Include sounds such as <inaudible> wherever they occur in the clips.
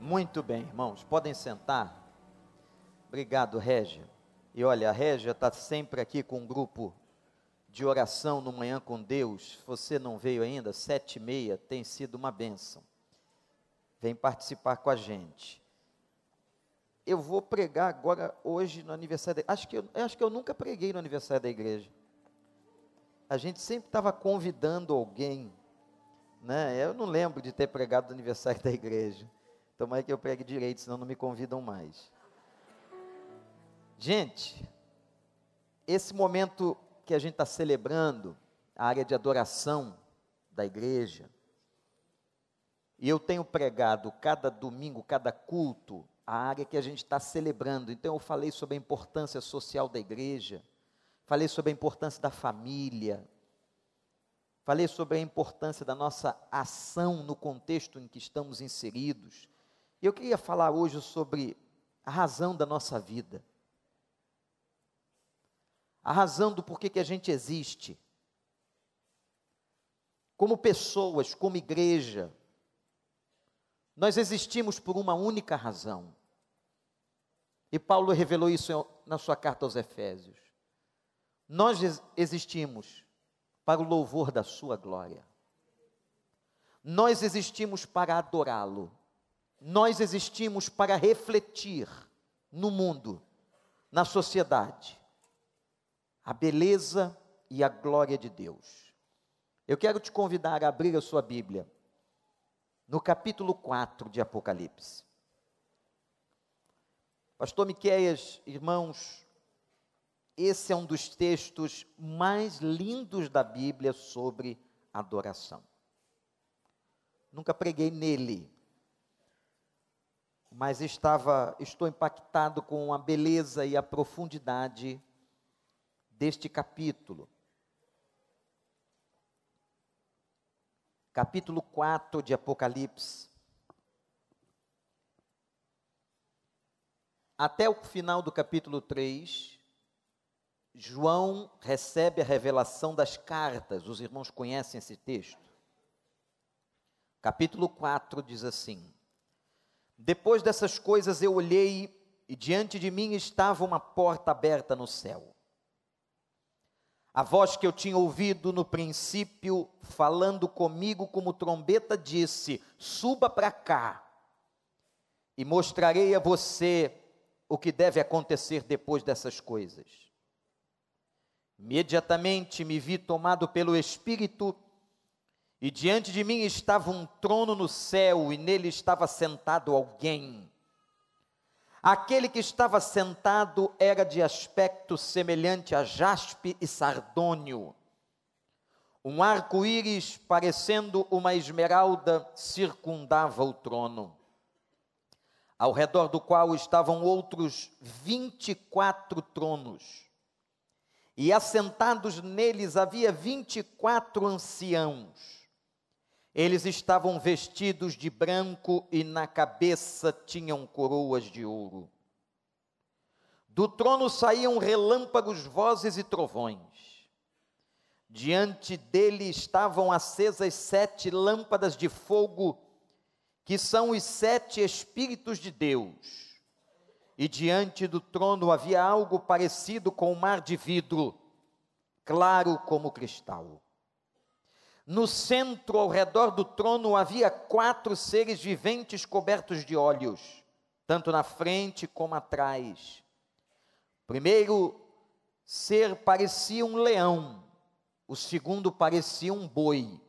Muito bem, irmãos, podem sentar. Obrigado, Régia. E olha, a Régia está sempre aqui com um grupo de oração no Manhã com Deus. Você não veio ainda, sete e meia, tem sido uma bênção. Vem participar com a gente. Eu vou pregar agora, hoje, no aniversário da Acho que eu, acho que eu nunca preguei no aniversário da igreja. A gente sempre estava convidando alguém. Né? Eu não lembro de ter pregado no aniversário da igreja. Tomara que eu pregue direito, senão não me convidam mais. Gente, esse momento que a gente está celebrando, a área de adoração da igreja, e eu tenho pregado cada domingo, cada culto, a área que a gente está celebrando. Então eu falei sobre a importância social da igreja, falei sobre a importância da família, falei sobre a importância da nossa ação no contexto em que estamos inseridos. Eu queria falar hoje sobre a razão da nossa vida. A razão do porquê que a gente existe. Como pessoas, como igreja, nós existimos por uma única razão. E Paulo revelou isso na sua carta aos Efésios. Nós existimos para o louvor da sua glória. Nós existimos para adorá-lo nós existimos para refletir no mundo, na sociedade, a beleza e a glória de Deus. Eu quero te convidar a abrir a sua Bíblia no capítulo 4 de Apocalipse. Pastor Miqueias, irmãos, esse é um dos textos mais lindos da Bíblia sobre adoração. Nunca preguei nele, mas estava, estou impactado com a beleza e a profundidade deste capítulo. Capítulo 4 de Apocalipse. Até o final do capítulo 3, João recebe a revelação das cartas. Os irmãos conhecem esse texto. Capítulo 4 diz assim: depois dessas coisas eu olhei e diante de mim estava uma porta aberta no céu. A voz que eu tinha ouvido no princípio, falando comigo como trombeta, disse: Suba para cá e mostrarei a você o que deve acontecer depois dessas coisas. Imediatamente me vi tomado pelo Espírito e diante de mim estava um trono no céu, e nele estava sentado alguém. Aquele que estava sentado era de aspecto semelhante a jaspe e sardônio. Um arco-íris, parecendo uma esmeralda, circundava o trono, ao redor do qual estavam outros vinte e quatro tronos. E assentados neles havia vinte e quatro anciãos eles estavam vestidos de branco e na cabeça tinham coroas de ouro. Do trono saíam relâmpagos, vozes e trovões. Diante dele estavam acesas sete lâmpadas de fogo, que são os sete Espíritos de Deus. E diante do trono havia algo parecido com um mar de vidro, claro como cristal. No centro, ao redor do trono, havia quatro seres viventes cobertos de olhos, tanto na frente como atrás. Primeiro ser parecia um leão, o segundo parecia um boi.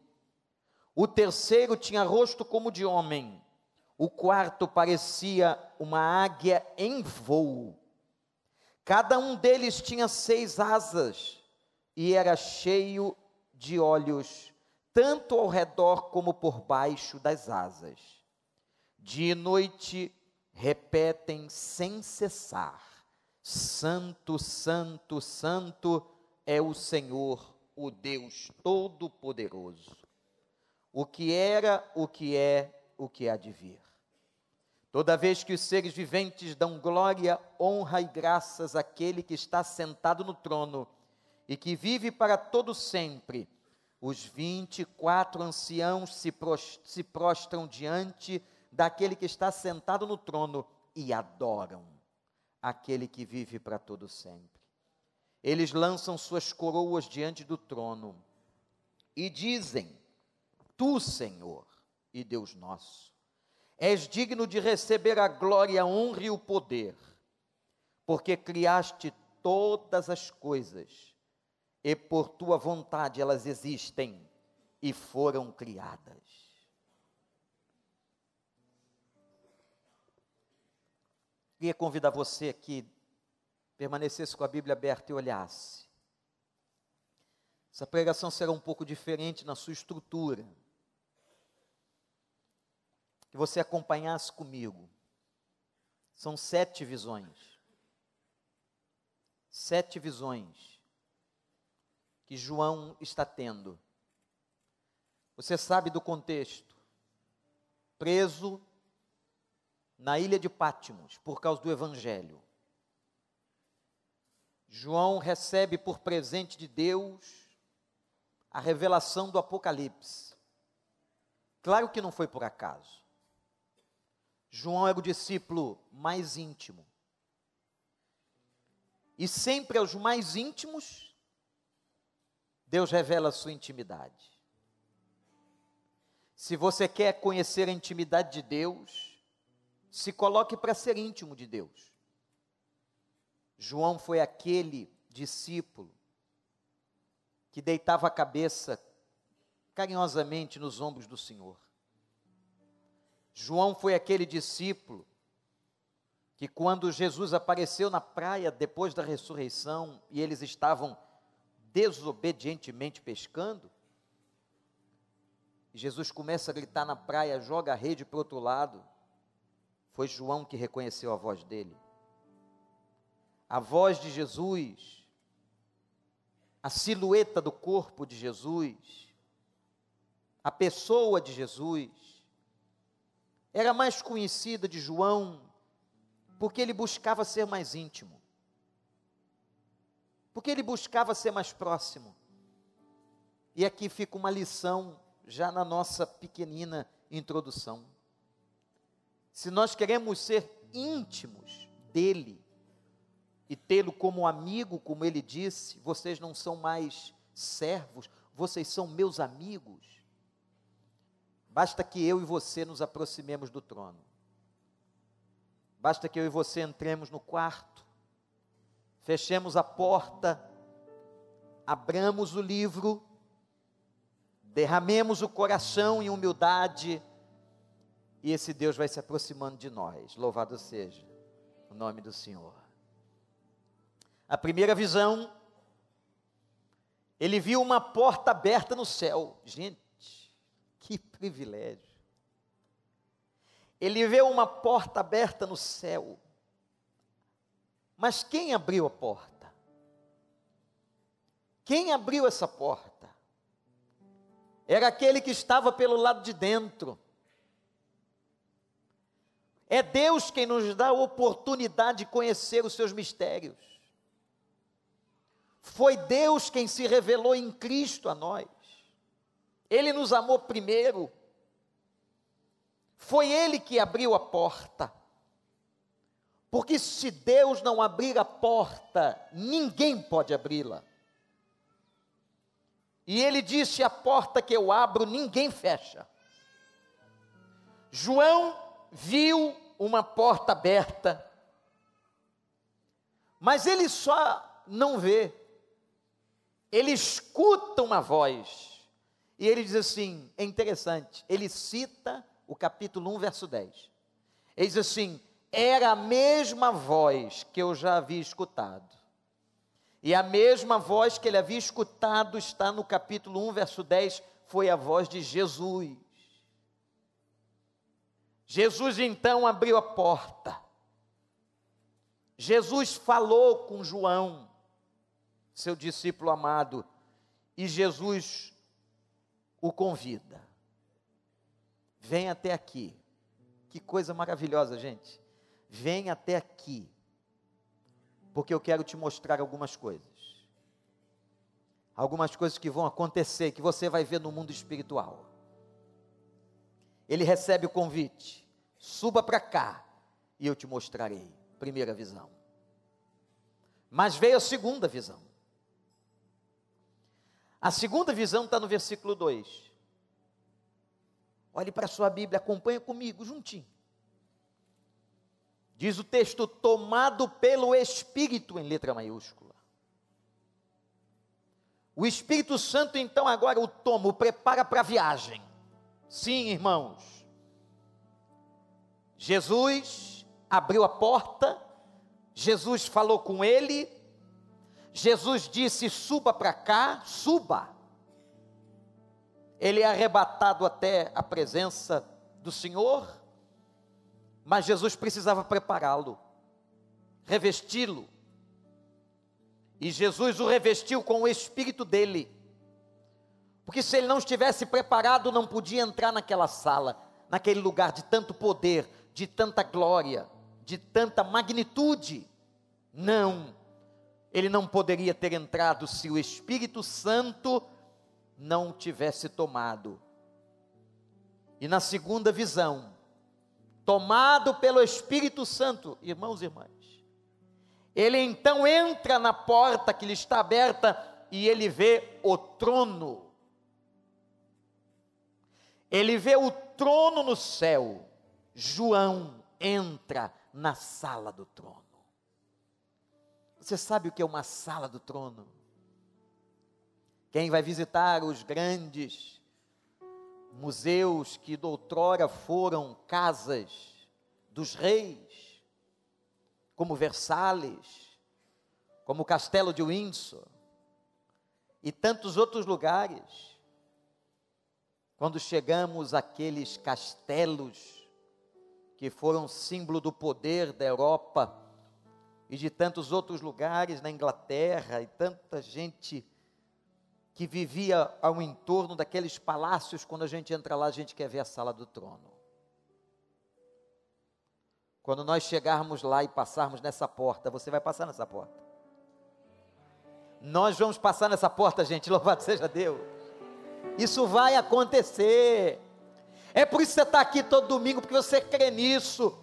O terceiro tinha rosto como de homem. O quarto parecia uma águia em voo. Cada um deles tinha seis asas e era cheio de olhos tanto ao redor como por baixo das asas. Dia e noite repetem sem cessar: Santo, Santo, Santo é o Senhor, o Deus Todo-Poderoso. O que era, o que é, o que há de vir. Toda vez que os seres viventes dão glória, honra e graças àquele que está sentado no trono e que vive para todo sempre, os vinte e quatro anciãos se, prostram diante daquele que está sentado no trono e adoram aquele que vive para todo sempre. Eles lançam suas coroas diante do trono e dizem: Tu, Senhor e Deus nosso, és digno de receber a glória, a honra e o poder, porque criaste todas as coisas e por tua vontade elas existem e foram criadas. Queria convidar você aqui, permanecesse com a Bíblia aberta e olhasse. Essa pregação será um pouco diferente na sua estrutura. Que você acompanhasse comigo. São sete visões. Sete visões que João está tendo. Você sabe do contexto. Preso na ilha de Pátimos, por causa do Evangelho. João recebe por presente de Deus a revelação do Apocalipse. Claro que não foi por acaso. João era o discípulo mais íntimo. E sempre aos mais íntimos, Deus revela a sua intimidade. Se você quer conhecer a intimidade de Deus, se coloque para ser íntimo de Deus. João foi aquele discípulo que deitava a cabeça carinhosamente nos ombros do Senhor. João foi aquele discípulo que, quando Jesus apareceu na praia depois da ressurreição e eles estavam desobedientemente pescando, Jesus começa a gritar na praia: joga a rede para o outro lado. Foi João que reconheceu a voz dele. A voz de Jesus, a silhueta do corpo de Jesus, a pessoa de Jesus, era mais conhecida de João porque ele buscava ser mais íntimo, porque ele buscava ser mais próximo. E aqui fica uma lição, já na nossa pequenina introdução se nós queremos ser íntimos dele e tê-lo como amigo, como ele disse, vocês não são mais servos, vocês são meus amigos. Basta que eu e você nos aproximemos do trono. Basta que eu e você entremos no quarto, fechemos a porta, abramos o livro, derramemos o coração em humildade e esse Deus vai se aproximando de nós. Louvado seja o nome do Senhor. A primeira visão, ele viu uma porta aberta no céu. Gente, que privilégio. Ele vê uma porta aberta no céu. Mas quem abriu a porta? Quem abriu essa porta? Era aquele que estava pelo lado de dentro é Deus quem nos dá a oportunidade de conhecer os seus mistérios. Foi Deus quem se revelou em Cristo a nós. Ele nos amou primeiro. Foi Ele que abriu a porta. Porque se Deus não abrir a porta, ninguém pode abri-la. E ele disse: A porta que eu abro, ninguém fecha. João viu uma porta aberta, mas ele só não vê, ele escuta uma voz, e ele diz assim: é interessante, ele cita o capítulo 1, verso 10. Ele diz assim: era a mesma voz que eu já havia escutado. E a mesma voz que ele havia escutado está no capítulo 1, verso 10, foi a voz de Jesus. Jesus então abriu a porta. Jesus falou com João, seu discípulo amado, e Jesus o convida. Vem até aqui. Que coisa maravilhosa, gente. Vem até aqui. Porque eu quero te mostrar algumas coisas. Algumas coisas que vão acontecer, que você vai ver no mundo espiritual. Ele recebe o convite suba para cá e eu te mostrarei. Primeira visão. Mas veio a segunda visão. A segunda visão está no versículo 2. Olhe para a sua Bíblia, acompanha comigo, juntinho. Diz o texto: tomado pelo Espírito, em letra maiúscula. O Espírito Santo, então, agora o toma, o prepara para a viagem. Sim, irmãos. Jesus abriu a porta, Jesus falou com ele, Jesus disse: suba para cá, suba. Ele é arrebatado até a presença do Senhor, mas Jesus precisava prepará-lo, revesti-lo. E Jesus o revestiu com o espírito dele. Porque se ele não estivesse preparado, não podia entrar naquela sala, naquele lugar de tanto poder, de tanta glória, de tanta magnitude. Não ele não poderia ter entrado se o Espírito Santo não tivesse tomado. E na segunda visão, tomado pelo Espírito Santo, irmãos e irmãs, ele então entra na porta que lhe está aberta e ele vê o trono. Ele vê o trono no céu. João entra na sala do trono. Você sabe o que é uma sala do trono? Quem vai visitar os grandes museus que doutrora foram casas dos reis, como Versalhes, como o Castelo de Windsor e tantos outros lugares. Quando chegamos àqueles castelos que foram símbolo do poder da Europa, e de tantos outros lugares na Inglaterra, e tanta gente que vivia ao entorno daqueles palácios, quando a gente entra lá, a gente quer ver a sala do trono. Quando nós chegarmos lá e passarmos nessa porta, você vai passar nessa porta. Nós vamos passar nessa porta, gente, <laughs> louvado seja Deus. Isso vai acontecer. É por isso que você está aqui todo domingo, porque você crê nisso.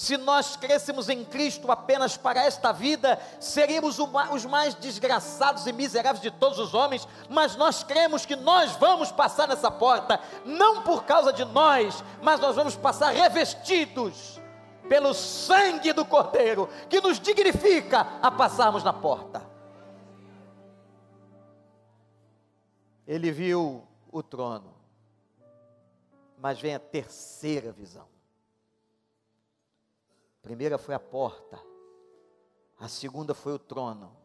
Se nós crescemos em Cristo apenas para esta vida, seríamos os mais desgraçados e miseráveis de todos os homens, mas nós cremos que nós vamos passar nessa porta, não por causa de nós, mas nós vamos passar revestidos pelo sangue do Cordeiro, que nos dignifica a passarmos na porta. Ele viu o trono, mas vem a terceira visão primeira foi a porta, a segunda foi o trono.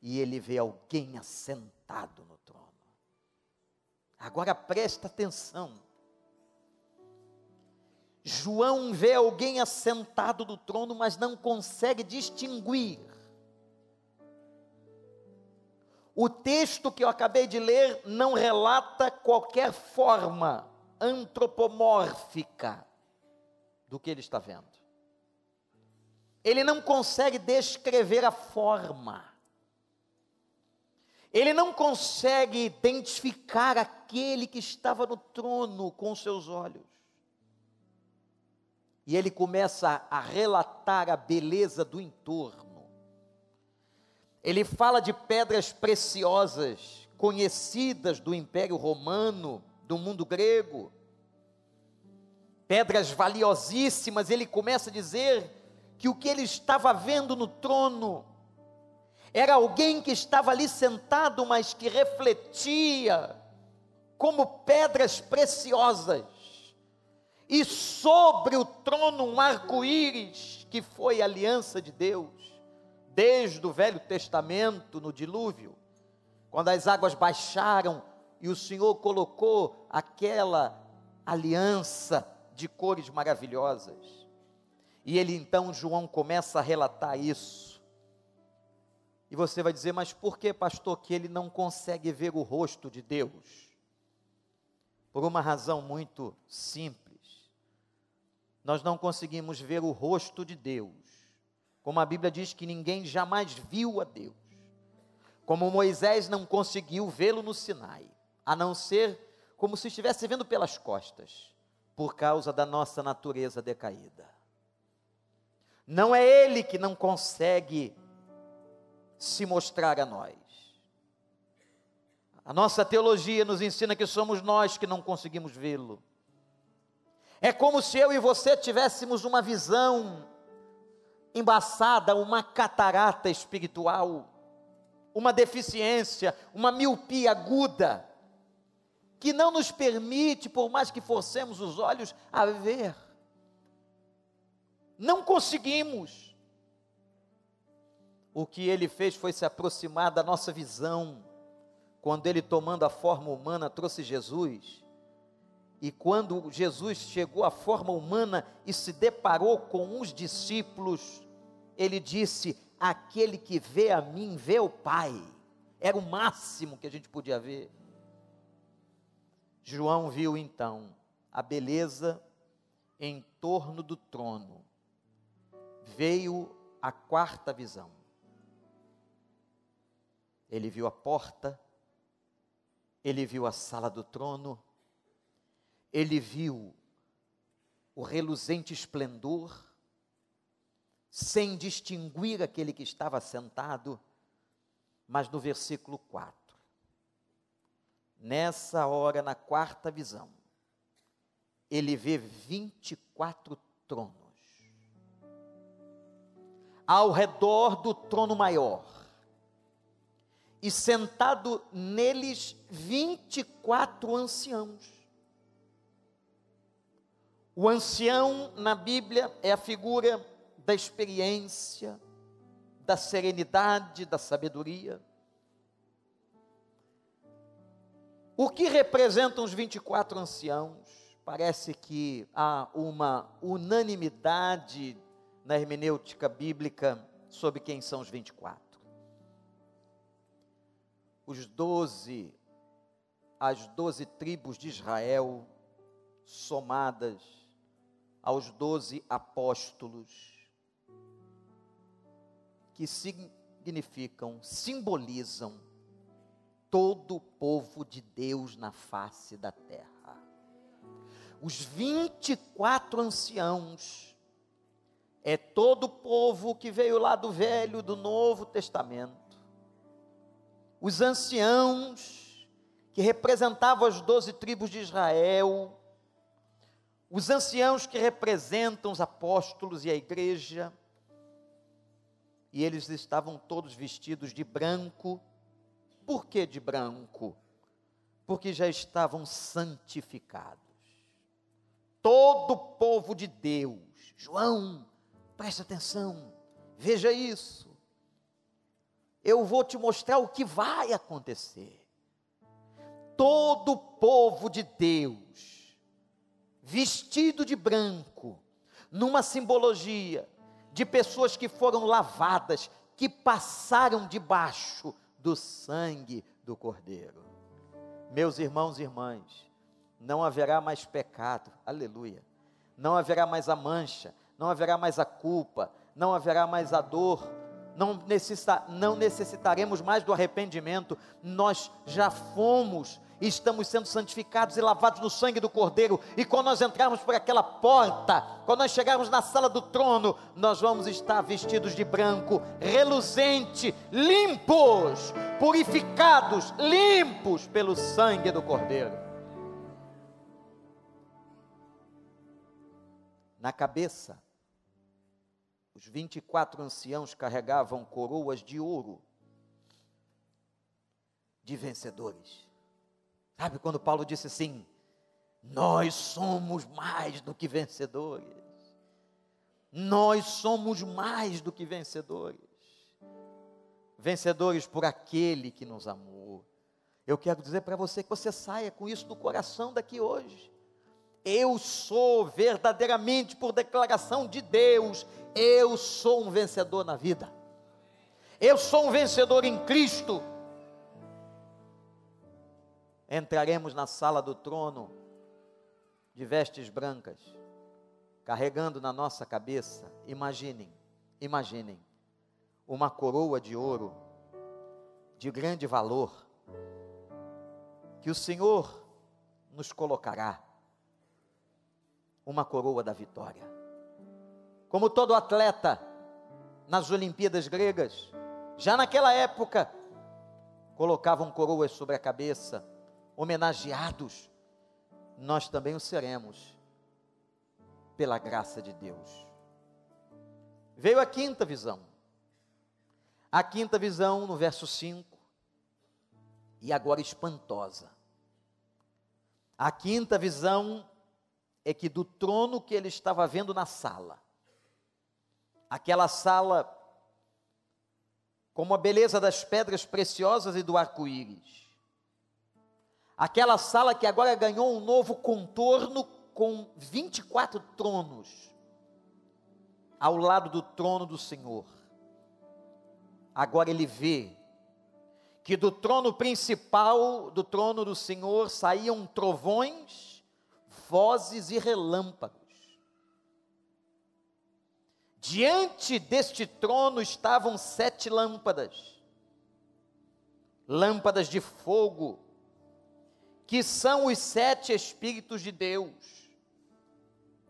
E ele vê alguém assentado no trono. Agora presta atenção. João vê alguém assentado no trono, mas não consegue distinguir. O texto que eu acabei de ler não relata qualquer forma antropomórfica do que ele está vendo. Ele não consegue descrever a forma. Ele não consegue identificar aquele que estava no trono com seus olhos. E ele começa a relatar a beleza do entorno. Ele fala de pedras preciosas, conhecidas do Império Romano, do mundo grego pedras valiosíssimas, ele começa a dizer que o que ele estava vendo no trono era alguém que estava ali sentado, mas que refletia como pedras preciosas. E sobre o trono um arco-íris, que foi a aliança de Deus, desde o Velho Testamento, no dilúvio, quando as águas baixaram e o Senhor colocou aquela aliança de cores maravilhosas. E ele então, João, começa a relatar isso. E você vai dizer, mas por que, pastor, que ele não consegue ver o rosto de Deus? Por uma razão muito simples. Nós não conseguimos ver o rosto de Deus. Como a Bíblia diz que ninguém jamais viu a Deus. Como Moisés não conseguiu vê-lo no Sinai, a não ser como se estivesse vendo pelas costas por causa da nossa natureza decaída. Não é Ele que não consegue se mostrar a nós. A nossa teologia nos ensina que somos nós que não conseguimos vê-lo. É como se eu e você tivéssemos uma visão embaçada, uma catarata espiritual, uma deficiência, uma miopia aguda, que não nos permite, por mais que forcemos os olhos, a ver. Não conseguimos. O que ele fez foi se aproximar da nossa visão quando ele, tomando a forma humana, trouxe Jesus, e quando Jesus chegou à forma humana e se deparou com os discípulos, ele disse: Aquele que vê a mim, vê o Pai. Era o máximo que a gente podia ver. João viu então a beleza em torno do trono. Veio a quarta visão. Ele viu a porta ele viu a sala do trono, ele viu o reluzente esplendor, sem distinguir aquele que estava sentado, mas no versículo 4. Nessa hora, na quarta visão, ele vê 24 tronos. Ao redor do trono maior, e sentado neles 24 anciãos. O ancião na Bíblia é a figura da experiência, da serenidade, da sabedoria. O que representam os 24 anciãos? Parece que há uma unanimidade na hermenêutica bíblica sobre quem são os 24 os doze, as doze tribos de Israel, somadas aos doze apóstolos, que significam, simbolizam todo o povo de Deus na face da terra. Os 24 anciãos é todo o povo que veio lá do Velho, do Novo Testamento os anciãos, que representavam as doze tribos de Israel, os anciãos que representam os apóstolos e a igreja, e eles estavam todos vestidos de branco. Por que de branco? Porque já estavam santificados. Todo o povo de Deus, João, preste atenção, veja isso eu vou te mostrar o que vai acontecer. Todo o povo de Deus, vestido de branco, numa simbologia de pessoas que foram lavadas, que passaram debaixo do sangue do Cordeiro. Meus irmãos e irmãs, não haverá mais pecado, aleluia. Não haverá mais a mancha, não haverá mais a culpa, não haverá mais a dor, não, necessita, não necessitaremos mais do arrependimento, nós já fomos, estamos sendo santificados e lavados no sangue do Cordeiro, e quando nós entrarmos por aquela porta, quando nós chegarmos na sala do trono, nós vamos estar vestidos de branco, reluzente, limpos, purificados, limpos pelo sangue do Cordeiro. Na cabeça, os 24 anciãos carregavam coroas de ouro de vencedores. Sabe quando Paulo disse assim: Nós somos mais do que vencedores. Nós somos mais do que vencedores. Vencedores por aquele que nos amou. Eu quero dizer para você que você saia com isso do coração daqui hoje. Eu sou verdadeiramente, por declaração de Deus, eu sou um vencedor na vida. Eu sou um vencedor em Cristo. Entraremos na sala do trono de vestes brancas, carregando na nossa cabeça, imaginem, imaginem, uma coroa de ouro de grande valor que o Senhor nos colocará uma coroa da vitória. Como todo atleta nas Olimpíadas gregas, já naquela época, colocavam coroas sobre a cabeça, homenageados, nós também o seremos, pela graça de Deus. Veio a quinta visão. A quinta visão, no verso 5, e agora espantosa. A quinta visão é que do trono que ele estava vendo na sala, aquela sala como a beleza das pedras preciosas e do arco-íris, aquela sala que agora ganhou um novo contorno com 24 tronos ao lado do trono do Senhor. Agora ele vê que do trono principal, do trono do Senhor, saíam trovões, vozes e relâmpagos. Diante deste trono estavam sete lâmpadas, lâmpadas de fogo, que são os sete Espíritos de Deus.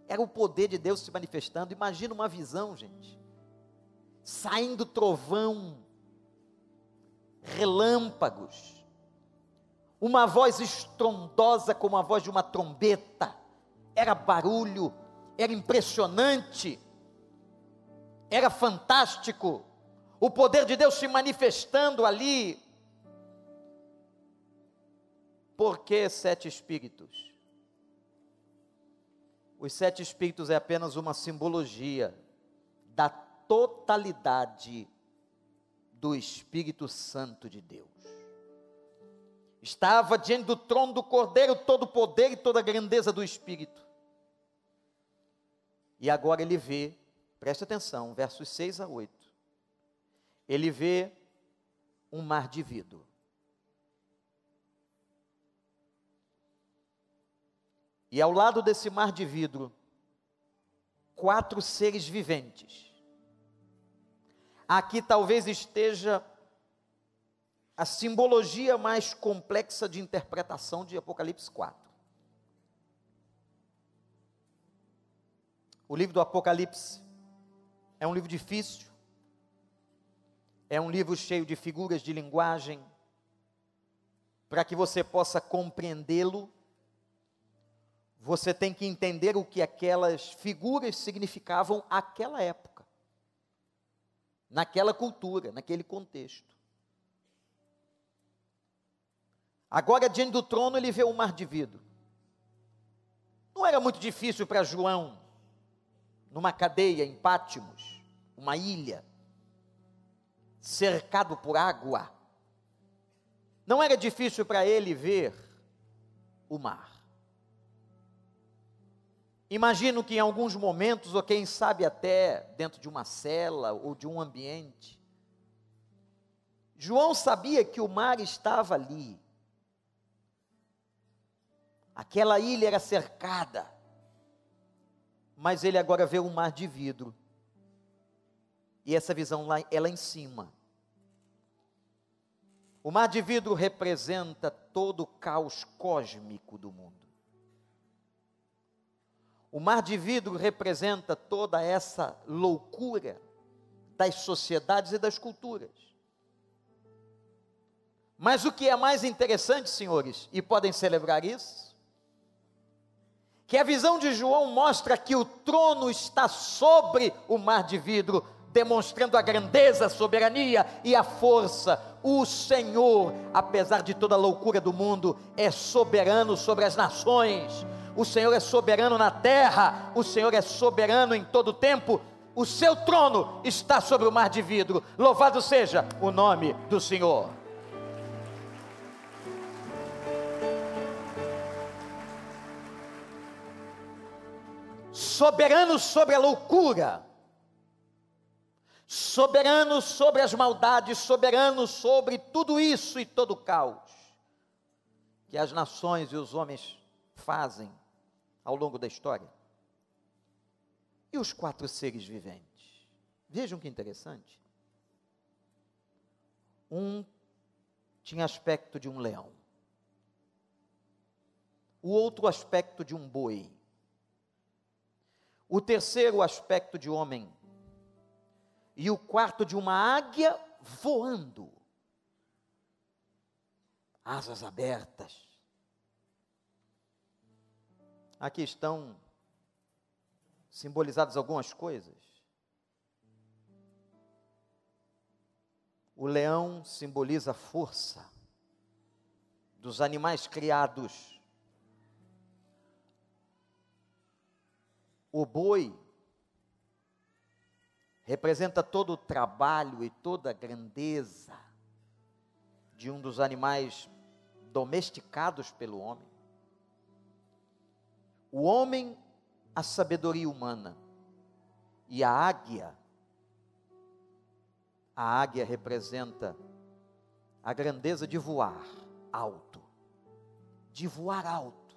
Era o poder de Deus se manifestando. Imagina uma visão, gente. Saindo trovão, relâmpagos, uma voz estrondosa como a voz de uma trombeta, era barulho, era impressionante, era fantástico, o poder de Deus se manifestando ali. Por que sete espíritos? Os sete espíritos é apenas uma simbologia da totalidade do Espírito Santo de Deus. Estava diante do trono do Cordeiro todo o poder e toda a grandeza do Espírito. E agora ele vê, preste atenção, versos 6 a 8. Ele vê um mar de vidro. E ao lado desse mar de vidro, quatro seres viventes Aqui talvez esteja a simbologia mais complexa de interpretação de Apocalipse 4. O livro do Apocalipse é um livro difícil, é um livro cheio de figuras de linguagem, para que você possa compreendê-lo, você tem que entender o que aquelas figuras significavam àquela época naquela cultura, naquele contexto. Agora, diante do trono, ele vê o mar de vidro. Não era muito difícil para João, numa cadeia em Pátimos, uma ilha, cercado por água. Não era difícil para ele ver o mar. Imagino que em alguns momentos, ou quem sabe até dentro de uma cela ou de um ambiente, João sabia que o mar estava ali. Aquela ilha era cercada. Mas ele agora vê um mar de vidro. E essa visão lá, ela em cima. O mar de vidro representa todo o caos cósmico do mundo. O mar de vidro representa toda essa loucura das sociedades e das culturas. Mas o que é mais interessante, senhores, e podem celebrar isso, que a visão de João mostra que o trono está sobre o mar de vidro, demonstrando a grandeza, a soberania e a força. O Senhor, apesar de toda a loucura do mundo, é soberano sobre as nações o Senhor é soberano na terra, o Senhor é soberano em todo tempo, o seu trono está sobre o mar de vidro. Louvado seja o nome do Senhor. Soberano sobre a loucura, soberano sobre as maldades, soberano sobre tudo isso e todo o caos que as nações e os homens fazem ao longo da história? E os quatro seres viventes? Vejam que interessante. Um tinha aspecto de um leão, o outro aspecto de um boi, O terceiro aspecto de homem. E o quarto de uma águia voando. Asas abertas. Aqui estão simbolizadas algumas coisas. O leão simboliza a força dos animais criados. O boi representa todo o trabalho e toda a grandeza de um dos animais domesticados pelo homem. O homem, a sabedoria humana, e a águia. A águia representa a grandeza de voar alto, de voar alto,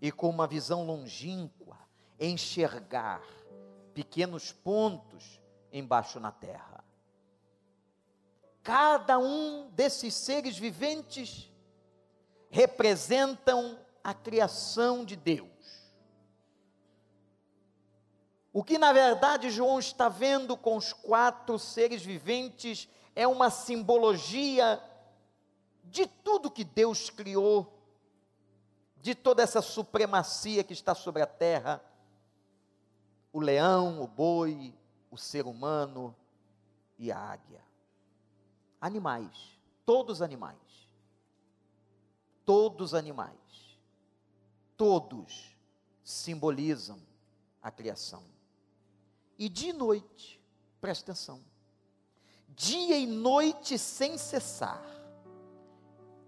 e com uma visão longínqua, enxergar pequenos pontos embaixo na terra. Cada um desses seres viventes representam a criação de Deus. O que na verdade João está vendo com os quatro seres viventes é uma simbologia de tudo que Deus criou, de toda essa supremacia que está sobre a terra o leão, o boi, o ser humano e a águia. Animais, todos animais. Todos animais todos simbolizam a criação. E de noite, presta atenção, dia e noite sem cessar,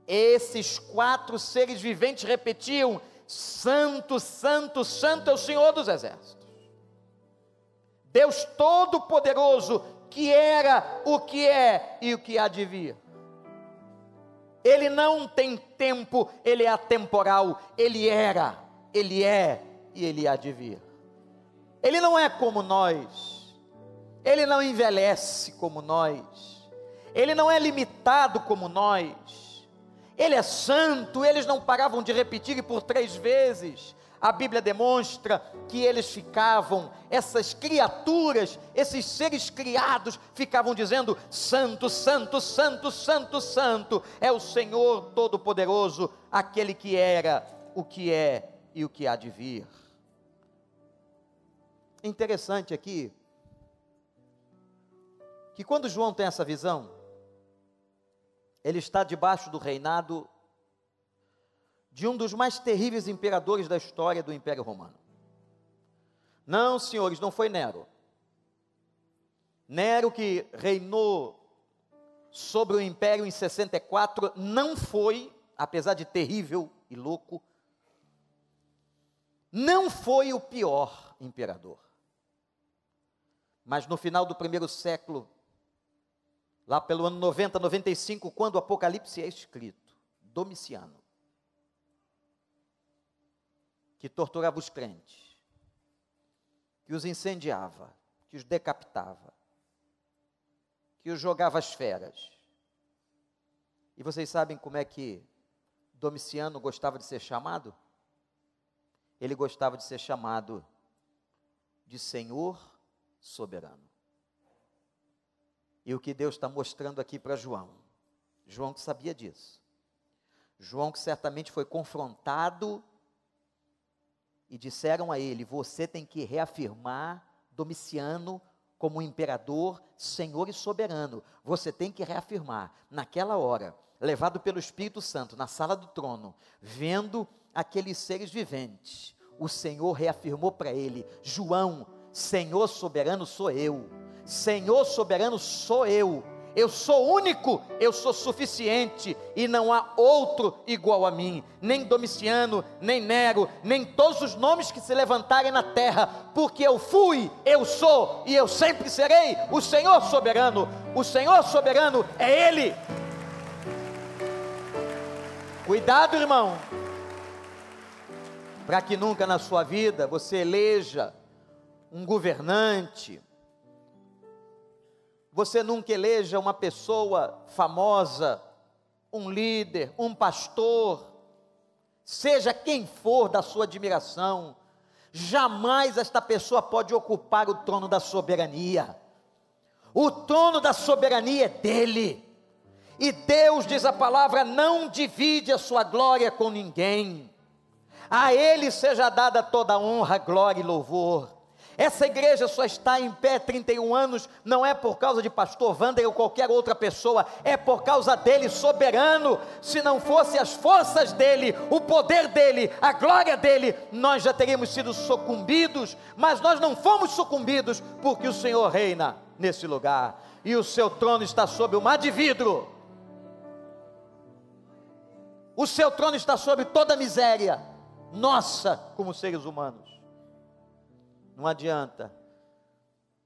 esses quatro seres viventes repetiam: Santo, Santo, Santo é o Senhor dos Exércitos. Deus Todo-Poderoso, que era, o que é e o que há de vir. Ele não tem tempo, ele é atemporal, ele era, ele é e ele há de vir. Ele não é como nós, ele não envelhece como nós, ele não é limitado como nós, ele é santo, eles não paravam de repetir por três vezes, a Bíblia demonstra que eles ficavam, essas criaturas, esses seres criados, ficavam dizendo: Santo, Santo, Santo, Santo, Santo, é o Senhor Todo-Poderoso, aquele que era, o que é e o que há de vir. Interessante aqui, que quando João tem essa visão, ele está debaixo do reinado de um dos mais terríveis imperadores da história do Império Romano. Não, senhores, não foi Nero. Nero, que reinou sobre o império em 64, não foi, apesar de terrível e louco, não foi o pior imperador. Mas no final do primeiro século, lá pelo ano 90, 95, quando o Apocalipse é escrito, Domiciano, que torturava os crentes, que os incendiava, que os decapitava, que os jogava às feras. E vocês sabem como é que Domiciano gostava de ser chamado? Ele gostava de ser chamado de Senhor soberano. E o que Deus está mostrando aqui para João? João que sabia disso. João que certamente foi confrontado e disseram a ele: Você tem que reafirmar Domiciano como imperador, senhor e soberano. Você tem que reafirmar. Naquela hora, levado pelo Espírito Santo na sala do trono, vendo aqueles seres viventes, o Senhor reafirmou para ele: João, Senhor soberano sou eu. Senhor soberano sou eu eu sou único, eu sou suficiente e não há outro igual a mim, nem Domiciano, nem Nero, nem todos os nomes que se levantarem na terra, porque eu fui, eu sou e eu sempre serei o Senhor soberano. O Senhor soberano é Ele. Cuidado, irmão, para que nunca na sua vida você eleja um governante, você nunca eleja uma pessoa famosa, um líder, um pastor, seja quem for da sua admiração, jamais esta pessoa pode ocupar o trono da soberania. O trono da soberania é dele. E Deus, diz a palavra, não divide a sua glória com ninguém. A Ele seja dada toda honra, glória e louvor. Essa igreja só está em pé 31 anos, não é por causa de pastor Wander ou qualquer outra pessoa, é por causa dele soberano. Se não fosse as forças dele, o poder dele, a glória dele, nós já teríamos sido sucumbidos, mas nós não fomos sucumbidos porque o Senhor reina nesse lugar e o seu trono está sob o mar de vidro. O seu trono está sobre toda a miséria, nossa, como seres humanos. Não adianta.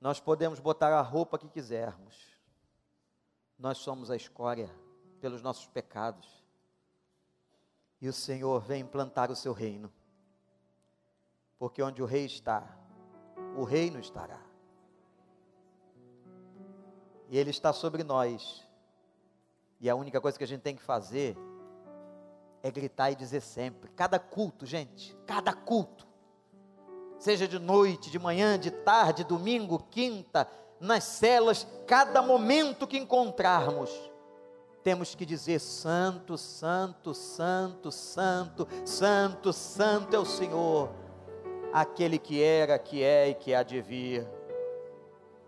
Nós podemos botar a roupa que quisermos. Nós somos a escória pelos nossos pecados. E o Senhor vem implantar o seu reino. Porque onde o rei está, o reino estará. E ele está sobre nós. E a única coisa que a gente tem que fazer é gritar e dizer sempre. Cada culto, gente, cada culto seja de noite, de manhã, de tarde, domingo, quinta, nas celas, cada momento que encontrarmos, temos que dizer: Santo, Santo, Santo, Santo, Santo, Santo é o Senhor, aquele que era, que é e que há de vir.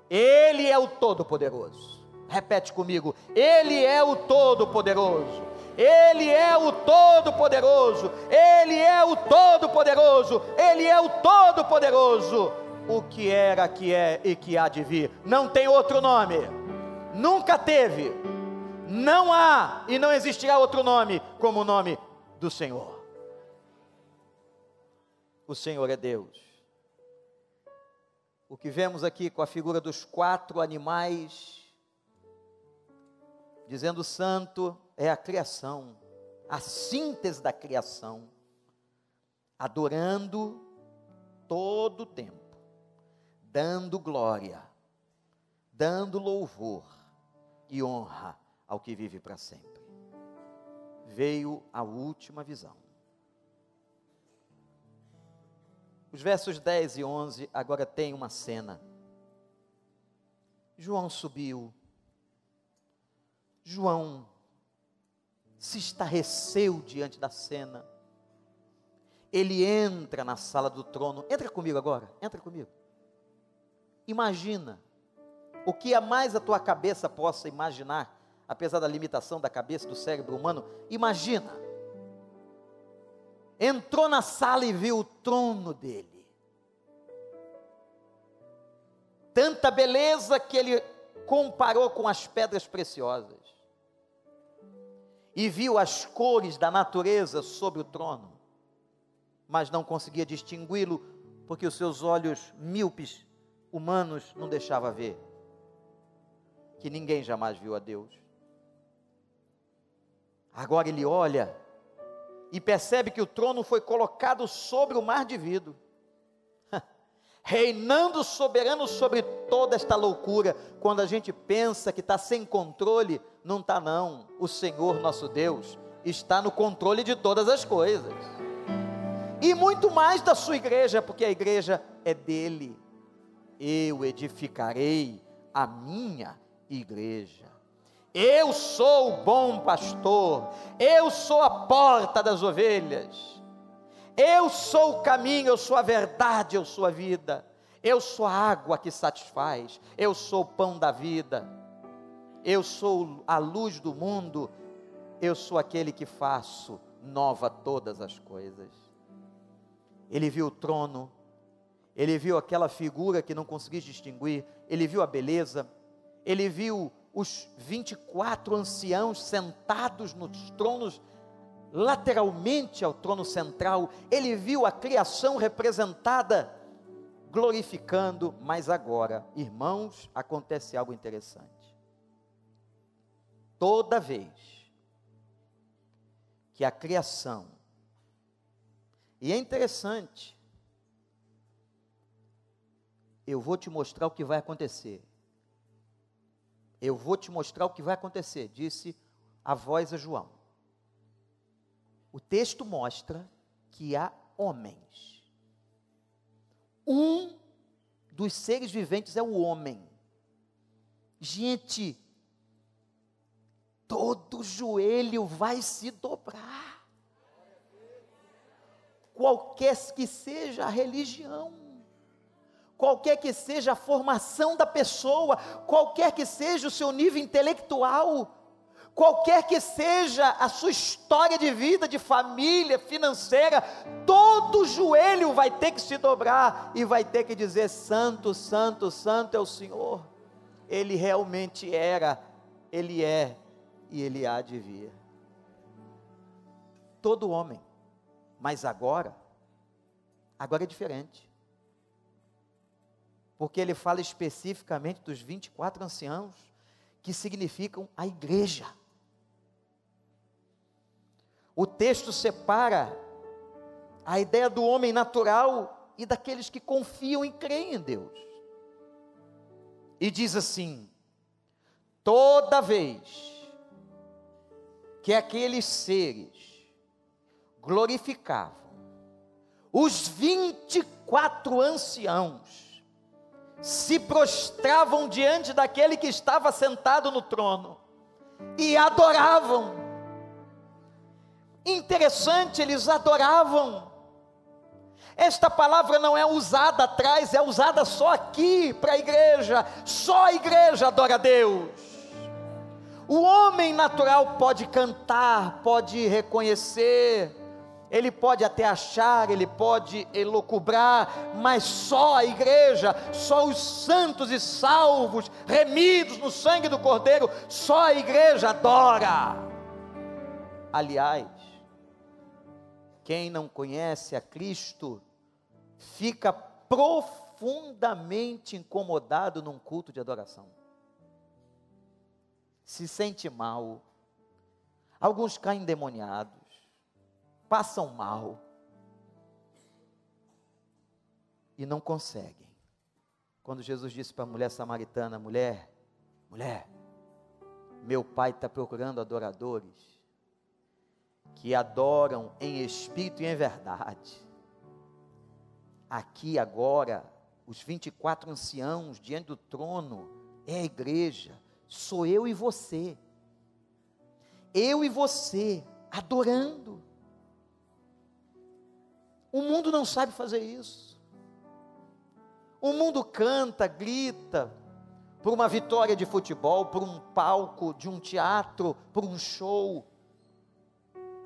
Ele é o Todo-Poderoso. Repete comigo: Ele é o Todo-Poderoso. Ele é o Todo-Poderoso, Ele é o Todo-Poderoso, Ele é o Todo-Poderoso. O que era, que é e que há de vir, não tem outro nome, nunca teve, não há e não existirá outro nome como o nome do Senhor. O Senhor é Deus. O que vemos aqui com a figura dos quatro animais, dizendo santo, é a criação, a síntese da criação, adorando todo o tempo, dando glória, dando louvor e honra ao que vive para sempre. Veio a última visão. Os versos 10 e 11 agora tem uma cena. João subiu. João se estarreceu diante da cena. Ele entra na sala do trono. Entra comigo agora, entra comigo. Imagina o que a mais a tua cabeça possa imaginar, apesar da limitação da cabeça do cérebro humano. Imagina. Entrou na sala e viu o trono dele. Tanta beleza que ele comparou com as pedras preciosas e viu as cores da natureza sobre o trono, mas não conseguia distingui-lo porque os seus olhos míopes humanos não deixava ver que ninguém jamais viu a Deus. Agora ele olha e percebe que o trono foi colocado sobre o mar de vidro reinando soberano sobre toda esta loucura. Quando a gente pensa que está sem controle, não está não. O Senhor nosso Deus está no controle de todas as coisas. E muito mais da sua igreja, porque a igreja é dele. Eu edificarei a minha igreja. Eu sou o bom pastor, eu sou a porta das ovelhas. Eu sou o caminho, eu sou a verdade, eu sou a vida. Eu sou a água que satisfaz. Eu sou o pão da vida. Eu sou a luz do mundo. Eu sou aquele que faço nova todas as coisas. Ele viu o trono, ele viu aquela figura que não conseguia distinguir, ele viu a beleza, ele viu os 24 anciãos sentados nos tronos lateralmente ao trono central, ele viu a criação representada glorificando, mas agora, irmãos, acontece algo interessante. Toda vez que a criação, e é interessante, eu vou te mostrar o que vai acontecer. Eu vou te mostrar o que vai acontecer, disse a voz a João o texto mostra que há homens Um dos seres viventes é o homem. Gente, todo joelho vai se dobrar. Qualquer que seja a religião, qualquer que seja a formação da pessoa, qualquer que seja o seu nível intelectual, qualquer que seja a sua história de vida, de família, financeira, todo joelho vai ter que se dobrar e vai ter que dizer: Santo, Santo, Santo é o Senhor. Ele realmente era, ele é e ele há de vir. Todo homem, mas agora, agora é diferente. Porque ele fala especificamente dos 24 anciãos, que significam a igreja. O texto separa a ideia do homem natural e daqueles que confiam e creem em Deus. E diz assim: toda vez que aqueles seres glorificavam os 24 anciãos, se prostravam diante daquele que estava sentado no trono e adoravam. Interessante, eles adoravam. Esta palavra não é usada atrás, é usada só aqui para a igreja. Só a igreja adora a Deus. O homem natural pode cantar, pode reconhecer, ele pode até achar, ele pode elocubrar, mas só a igreja, só os santos e salvos, remidos no sangue do Cordeiro, só a igreja adora. Aliás, quem não conhece a Cristo fica profundamente incomodado num culto de adoração. Se sente mal, alguns caem endemoniados, passam mal. E não conseguem. Quando Jesus disse para a mulher samaritana: mulher, mulher, meu pai está procurando adoradores que adoram em espírito e em verdade. Aqui agora, os 24 anciãos diante do trono é a igreja sou eu e você. Eu e você adorando. O mundo não sabe fazer isso. O mundo canta, grita por uma vitória de futebol, por um palco de um teatro, por um show,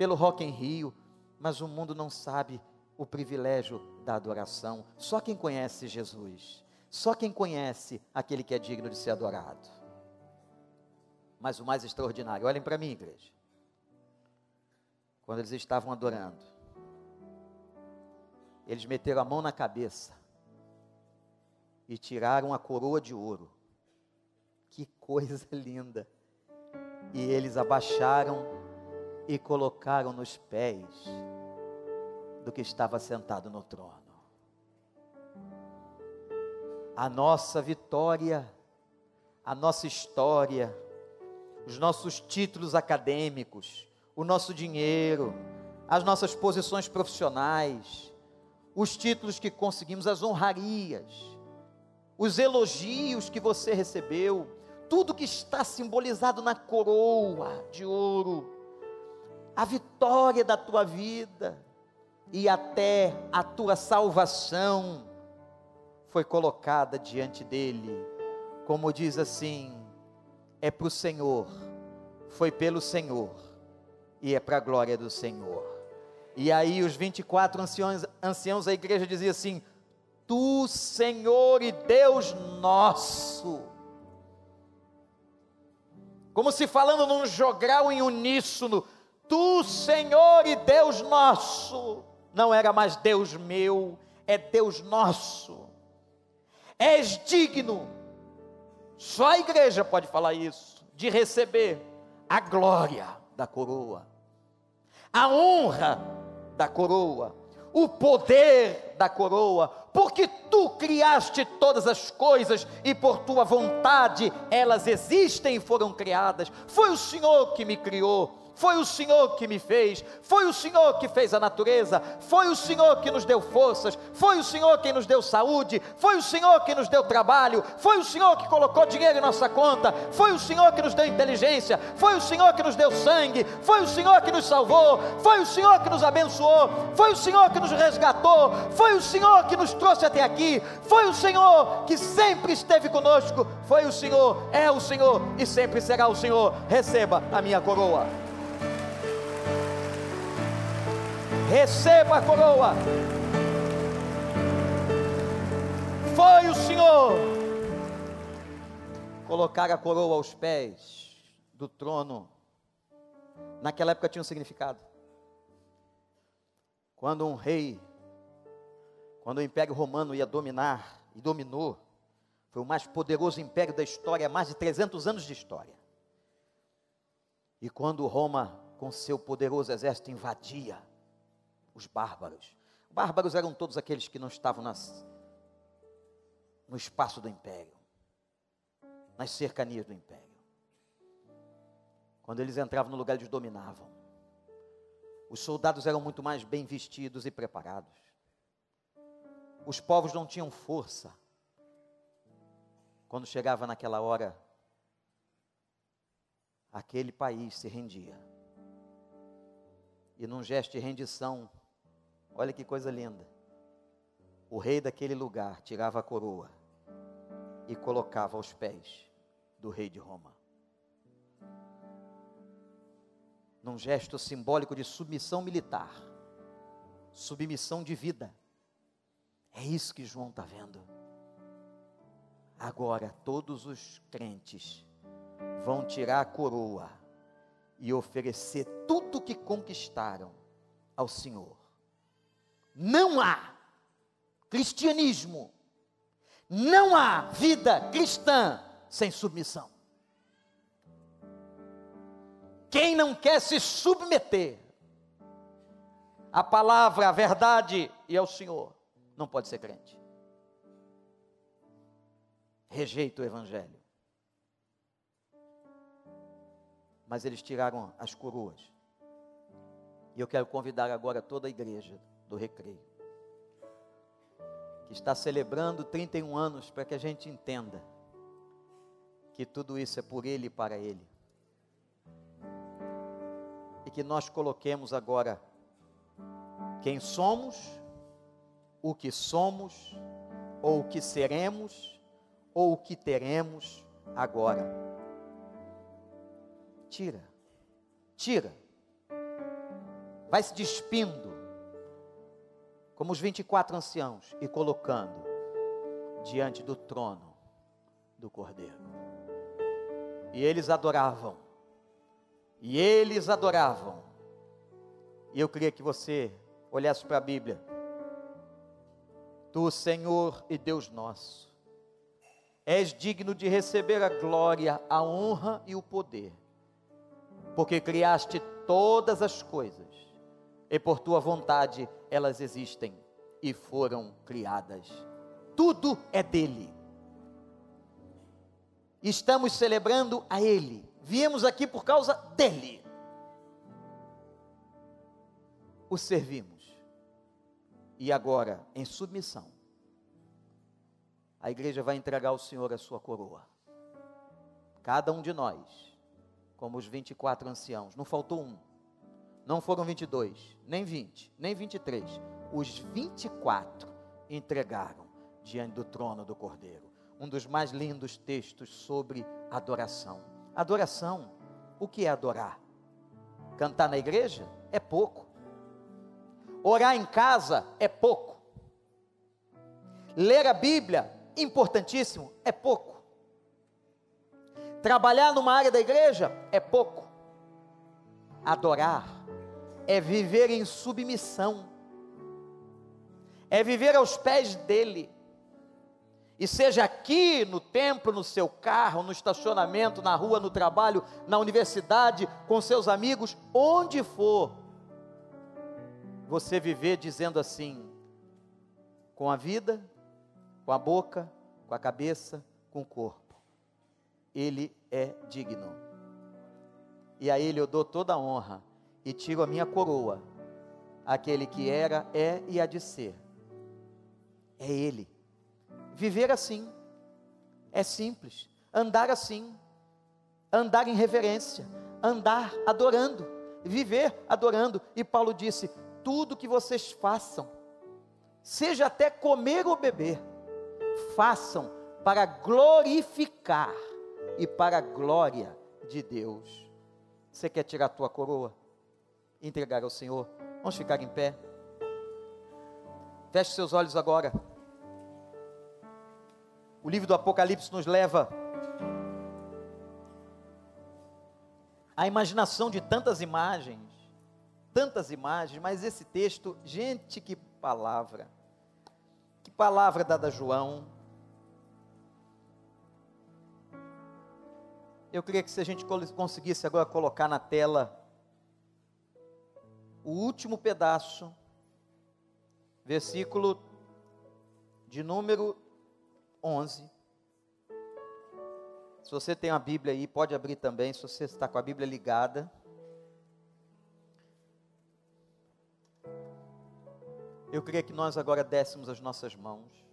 pelo Rock em Rio, mas o mundo não sabe o privilégio da adoração. Só quem conhece Jesus, só quem conhece aquele que é digno de ser adorado. Mas o mais extraordinário, olhem para mim, igreja. Quando eles estavam adorando, eles meteram a mão na cabeça e tiraram a coroa de ouro. Que coisa <laughs> linda! E eles abaixaram e colocaram nos pés do que estava sentado no trono. A nossa vitória, a nossa história, os nossos títulos acadêmicos, o nosso dinheiro, as nossas posições profissionais, os títulos que conseguimos, as honrarias, os elogios que você recebeu, tudo que está simbolizado na coroa de ouro, a vitória da tua vida e até a tua salvação foi colocada diante dele, como diz assim: é para o Senhor, foi pelo Senhor e é para a glória do Senhor. E aí os 24 anciãos, anciãos da igreja diziam assim: Tu, Senhor e Deus nosso. Como se falando num jogral em uníssono, Tu, Senhor e Deus nosso. Não era mais Deus meu, é Deus nosso. És digno só a igreja pode falar isso, de receber a glória da coroa, a honra da coroa, o poder da coroa, porque tu criaste todas as coisas e por tua vontade elas existem e foram criadas. Foi o Senhor que me criou, foi o Senhor que me fez, foi o Senhor que fez a natureza, foi o Senhor que nos deu forças, foi o Senhor quem nos deu saúde, foi o Senhor que nos deu trabalho, foi o Senhor que colocou dinheiro em nossa conta, foi o Senhor que nos deu inteligência, foi o Senhor que nos deu sangue, foi o Senhor que nos salvou, foi o Senhor que nos abençoou, foi o Senhor que nos resgatou, foi o Senhor que nos trouxe até aqui, foi o Senhor que sempre esteve conosco, foi o Senhor, é o Senhor e sempre será o Senhor. Receba a minha coroa. Receba a coroa. Foi o Senhor colocar a coroa aos pés do trono. Naquela época tinha um significado. Quando um rei, quando o Império Romano ia dominar e dominou, foi o mais poderoso império da história, mais de 300 anos de história. E quando Roma, com seu poderoso exército, invadia os bárbaros, bárbaros eram todos aqueles que não estavam nas, no espaço do império, nas cercanias do império. Quando eles entravam no lugar, eles dominavam. Os soldados eram muito mais bem vestidos e preparados. Os povos não tinham força. Quando chegava naquela hora aquele país se rendia. E num gesto de rendição, olha que coisa linda. O rei daquele lugar tirava a coroa e colocava aos pés do rei de Roma. Num gesto simbólico de submissão militar, submissão de vida. É isso que João está vendo. Agora, todos os crentes vão tirar a coroa e oferecer tudo o que conquistaram ao Senhor. Não há cristianismo, não há vida cristã sem submissão. Quem não quer se submeter à palavra, à verdade e ao Senhor, não pode ser crente. Rejeita o Evangelho. mas eles tiraram as coroas. E eu quero convidar agora toda a igreja do Recreio, que está celebrando 31 anos, para que a gente entenda que tudo isso é por Ele e para Ele. E que nós coloquemos agora quem somos, o que somos, ou o que seremos, ou o que teremos agora Tira. Tira. Vai se despindo, como os 24 anciãos, e colocando diante do trono do Cordeiro. E eles adoravam. E eles adoravam. E eu queria que você olhasse para a Bíblia. Tu, Senhor e Deus nosso, és digno de receber a glória, a honra e o poder porque criaste todas as coisas, e por tua vontade elas existem e foram criadas. Tudo é dele. Estamos celebrando a Ele. Viemos aqui por causa dele. O servimos. E agora, em submissão, a igreja vai entregar ao Senhor a sua coroa. Cada um de nós como os 24 anciãos. Não faltou um. Não foram 22, nem 20, nem 23. Os 24 entregaram diante do trono do Cordeiro. Um dos mais lindos textos sobre adoração. Adoração, o que é adorar? Cantar na igreja é pouco. Orar em casa é pouco. Ler a Bíblia, importantíssimo, é pouco. Trabalhar numa área da igreja é pouco. Adorar é viver em submissão, é viver aos pés dEle. E seja aqui no templo, no seu carro, no estacionamento, na rua, no trabalho, na universidade, com seus amigos, onde for, você viver dizendo assim, com a vida, com a boca, com a cabeça, com o corpo ele é digno. e a ele eu dou toda a honra, e tiro a minha coroa, aquele que era, é e há de ser. É Ele. Viver assim é simples, andar assim, andar em reverência, andar adorando, viver adorando. E Paulo disse: tudo que vocês façam, seja até comer ou beber, façam para glorificar e para a glória de Deus. Você quer tirar a tua coroa? Entregar ao Senhor? Vamos ficar em pé. Feche seus olhos agora. O livro do Apocalipse nos leva à imaginação de tantas imagens, tantas imagens, mas esse texto, gente, que palavra. Que palavra dada a João. Eu queria que se a gente conseguisse agora colocar na tela o último pedaço, versículo de número 11. Se você tem a Bíblia aí, pode abrir também, se você está com a Bíblia ligada. Eu queria que nós agora dessemos as nossas mãos,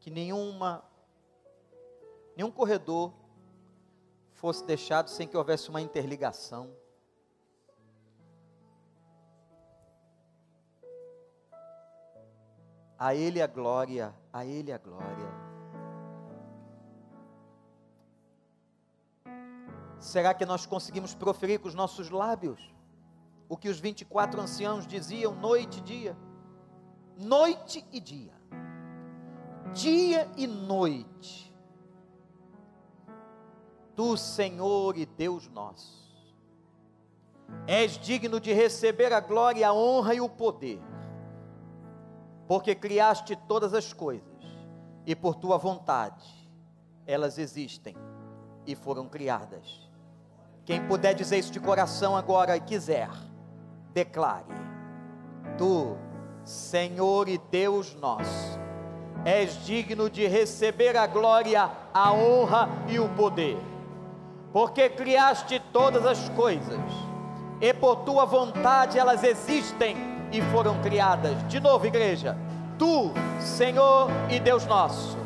que nenhuma, nenhum corredor fosse deixado sem que houvesse uma interligação. A Ele a glória, a Ele a glória. Será que nós conseguimos proferir com os nossos lábios o que os 24 anciãos diziam noite e dia? Noite e dia, dia e noite. Tu, Senhor e Deus nosso, és digno de receber a glória, a honra e o poder porque criaste todas as coisas, e por tua vontade elas existem e foram criadas. Quem puder dizer isso de coração agora e quiser, declare: Tu, Senhor e Deus nosso, és digno de receber a glória, a honra e o poder, porque criaste todas as coisas, e por tua vontade elas existem e foram criadas. De novo, igreja, tu, Senhor e Deus nosso,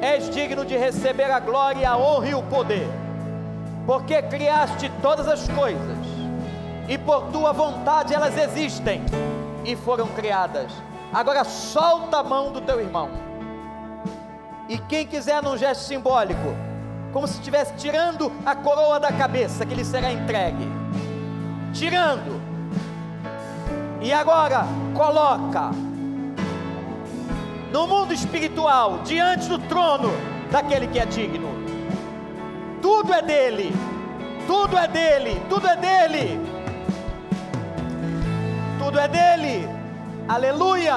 és digno de receber a glória, a honra e o poder, porque criaste todas as coisas e por tua vontade elas existem e foram criadas. Agora solta a mão do teu irmão. E quem quiser num gesto simbólico, como se estivesse tirando a coroa da cabeça que lhe será entregue. Tirando e agora, coloca no mundo espiritual, diante do trono daquele que é digno. Tudo é dele, tudo é dele, tudo é dele, tudo é dele. Aleluia.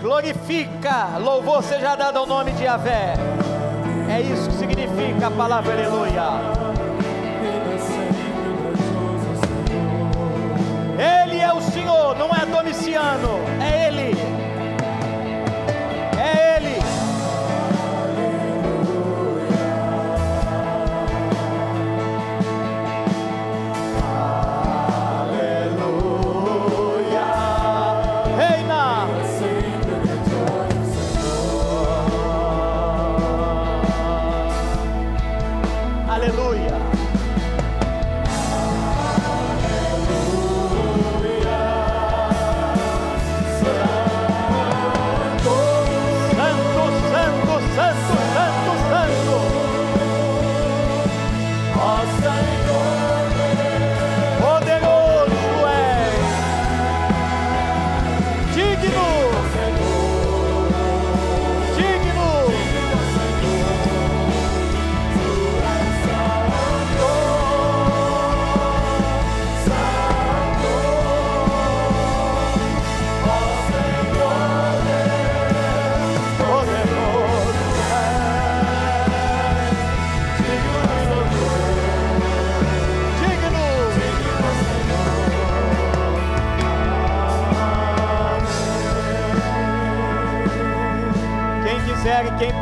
Glorifica, louvor seja dado ao nome de Yahvé. É isso que significa a palavra aleluia. Ele é o Senhor, não é Domiciano, é Ele.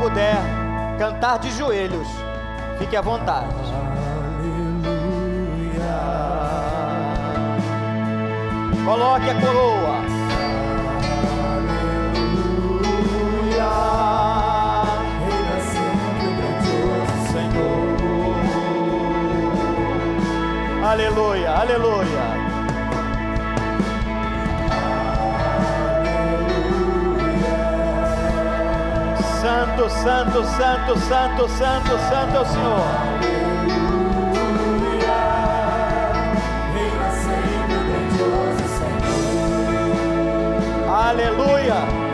Puder cantar de joelhos, fique à vontade. Aleluia. Coloque a coroa. Aleluia. Aleluia, aleluia. Santo, santo, santo, santo, santo, santo é o Senhor. Aleluia.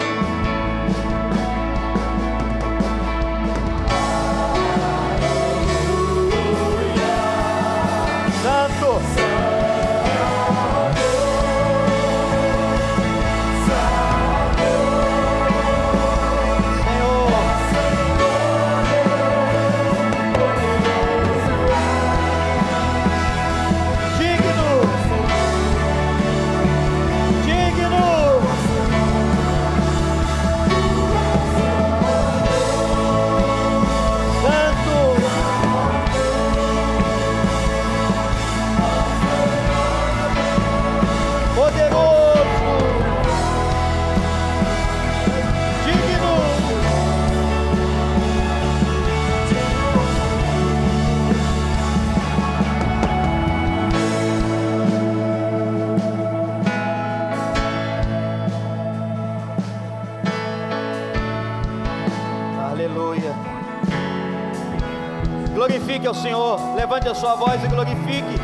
Glorifique ao Senhor, levante a sua voz e glorifique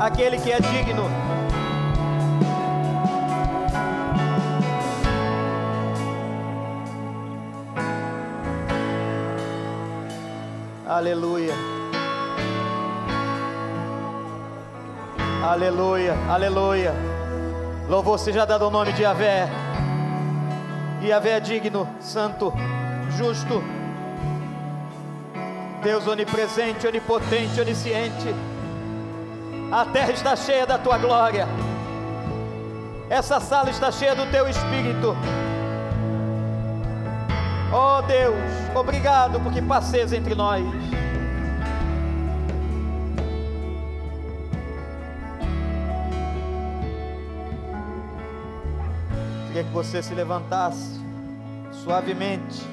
aquele que é digno. Aleluia. Aleluia, aleluia. Louvor seja dado ao nome de Yahvé. Yahvé é digno, santo, justo. Deus onipresente, onipotente, onisciente. A terra está cheia da tua glória. Essa sala está cheia do teu espírito. Oh Deus, obrigado porque passeis entre nós. Queria que você se levantasse suavemente.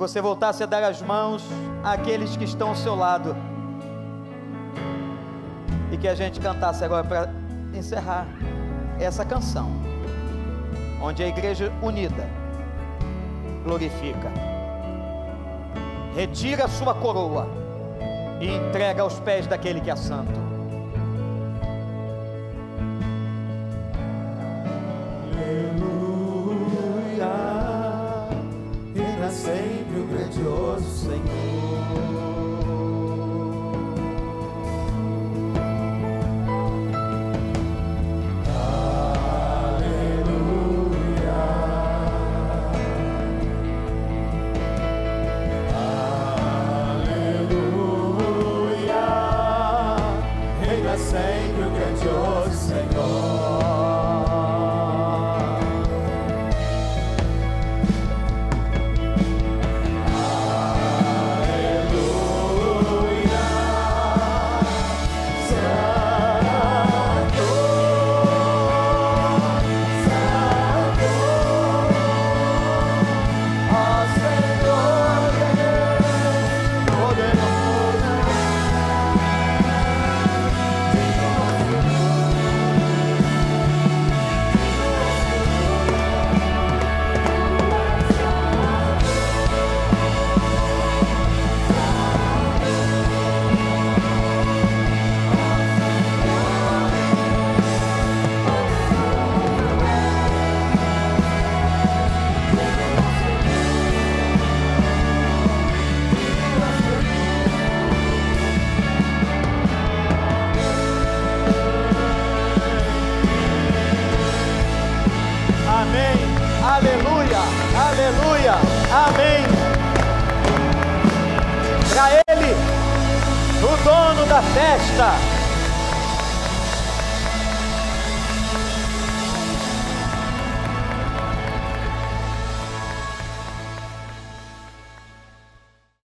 Você voltasse a dar as mãos àqueles que estão ao seu lado. E que a gente cantasse agora para encerrar essa canção. Onde a igreja unida glorifica. Retira a sua coroa e entrega aos pés daquele que é santo. Senhor.